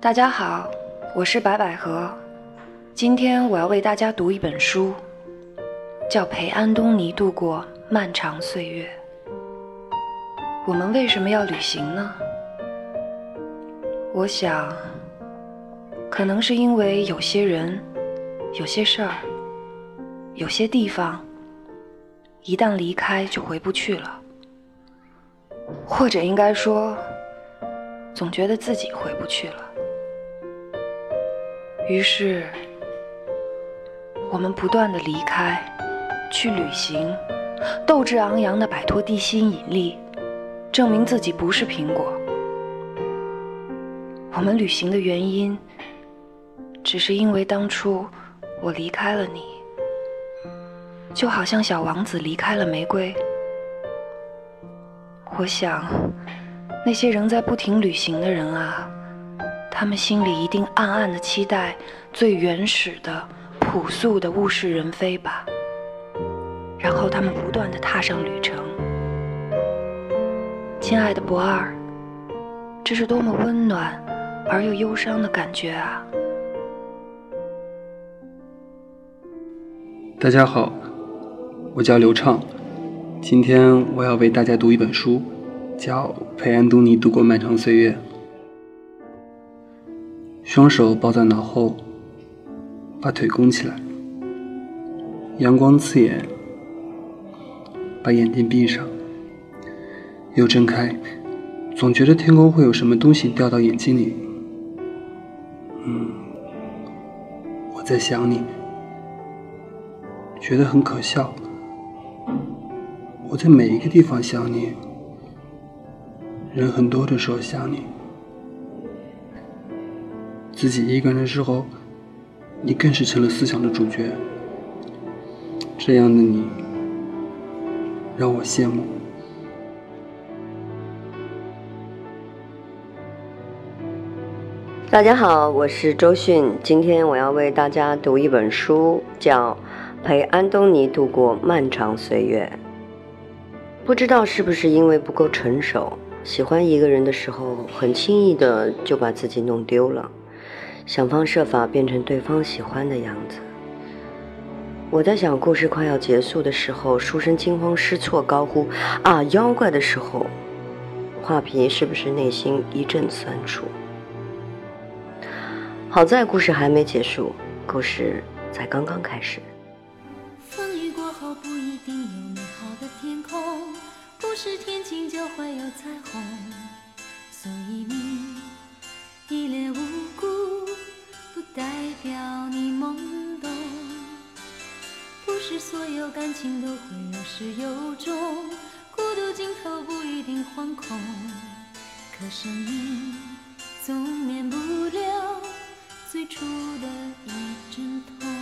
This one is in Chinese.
大家好，我是白百合。今天我要为大家读一本书，叫《陪安东尼度过漫长岁月》。我们为什么要旅行呢？我想，可能是因为有些人、有些事儿、有些地方，一旦离开就回不去了，或者应该说，总觉得自己回不去了。于是，我们不断的离开，去旅行，斗志昂扬的摆脱地心引力，证明自己不是苹果。我们旅行的原因，只是因为当初我离开了你，就好像小王子离开了玫瑰。我想，那些仍在不停旅行的人啊。他们心里一定暗暗的期待最原始的、朴素的物是人非吧。然后他们不断的踏上旅程。亲爱的博二，这是多么温暖而又忧伤的感觉啊！大家好，我叫刘畅，今天我要为大家读一本书，叫《陪安东尼度过漫长岁月》。双手抱在脑后，把腿弓起来。阳光刺眼，把眼睛闭上，又睁开，总觉得天空会有什么东西掉到眼睛里。嗯，我在想你，觉得很可笑。我在每一个地方想你，人很多的时候想你。自己一个人的时候，你更是成了思想的主角。这样的你，让我羡慕。大家好，我是周迅，今天我要为大家读一本书，叫《陪安东尼度过漫长岁月》。不知道是不是因为不够成熟，喜欢一个人的时候，很轻易的就把自己弄丢了。想方设法变成对方喜欢的样子。我在想，故事快要结束的时候，书生惊慌失措，高呼“啊，妖怪”的时候，画皮是不是内心一阵酸楚？好在故事还没结束，故事才刚刚开始。风雨过后不一定有美好的天空，不是天晴就会有彩虹，感情都会有始有终，孤独尽头不一定惶恐，可生命总免不了最初的一阵痛。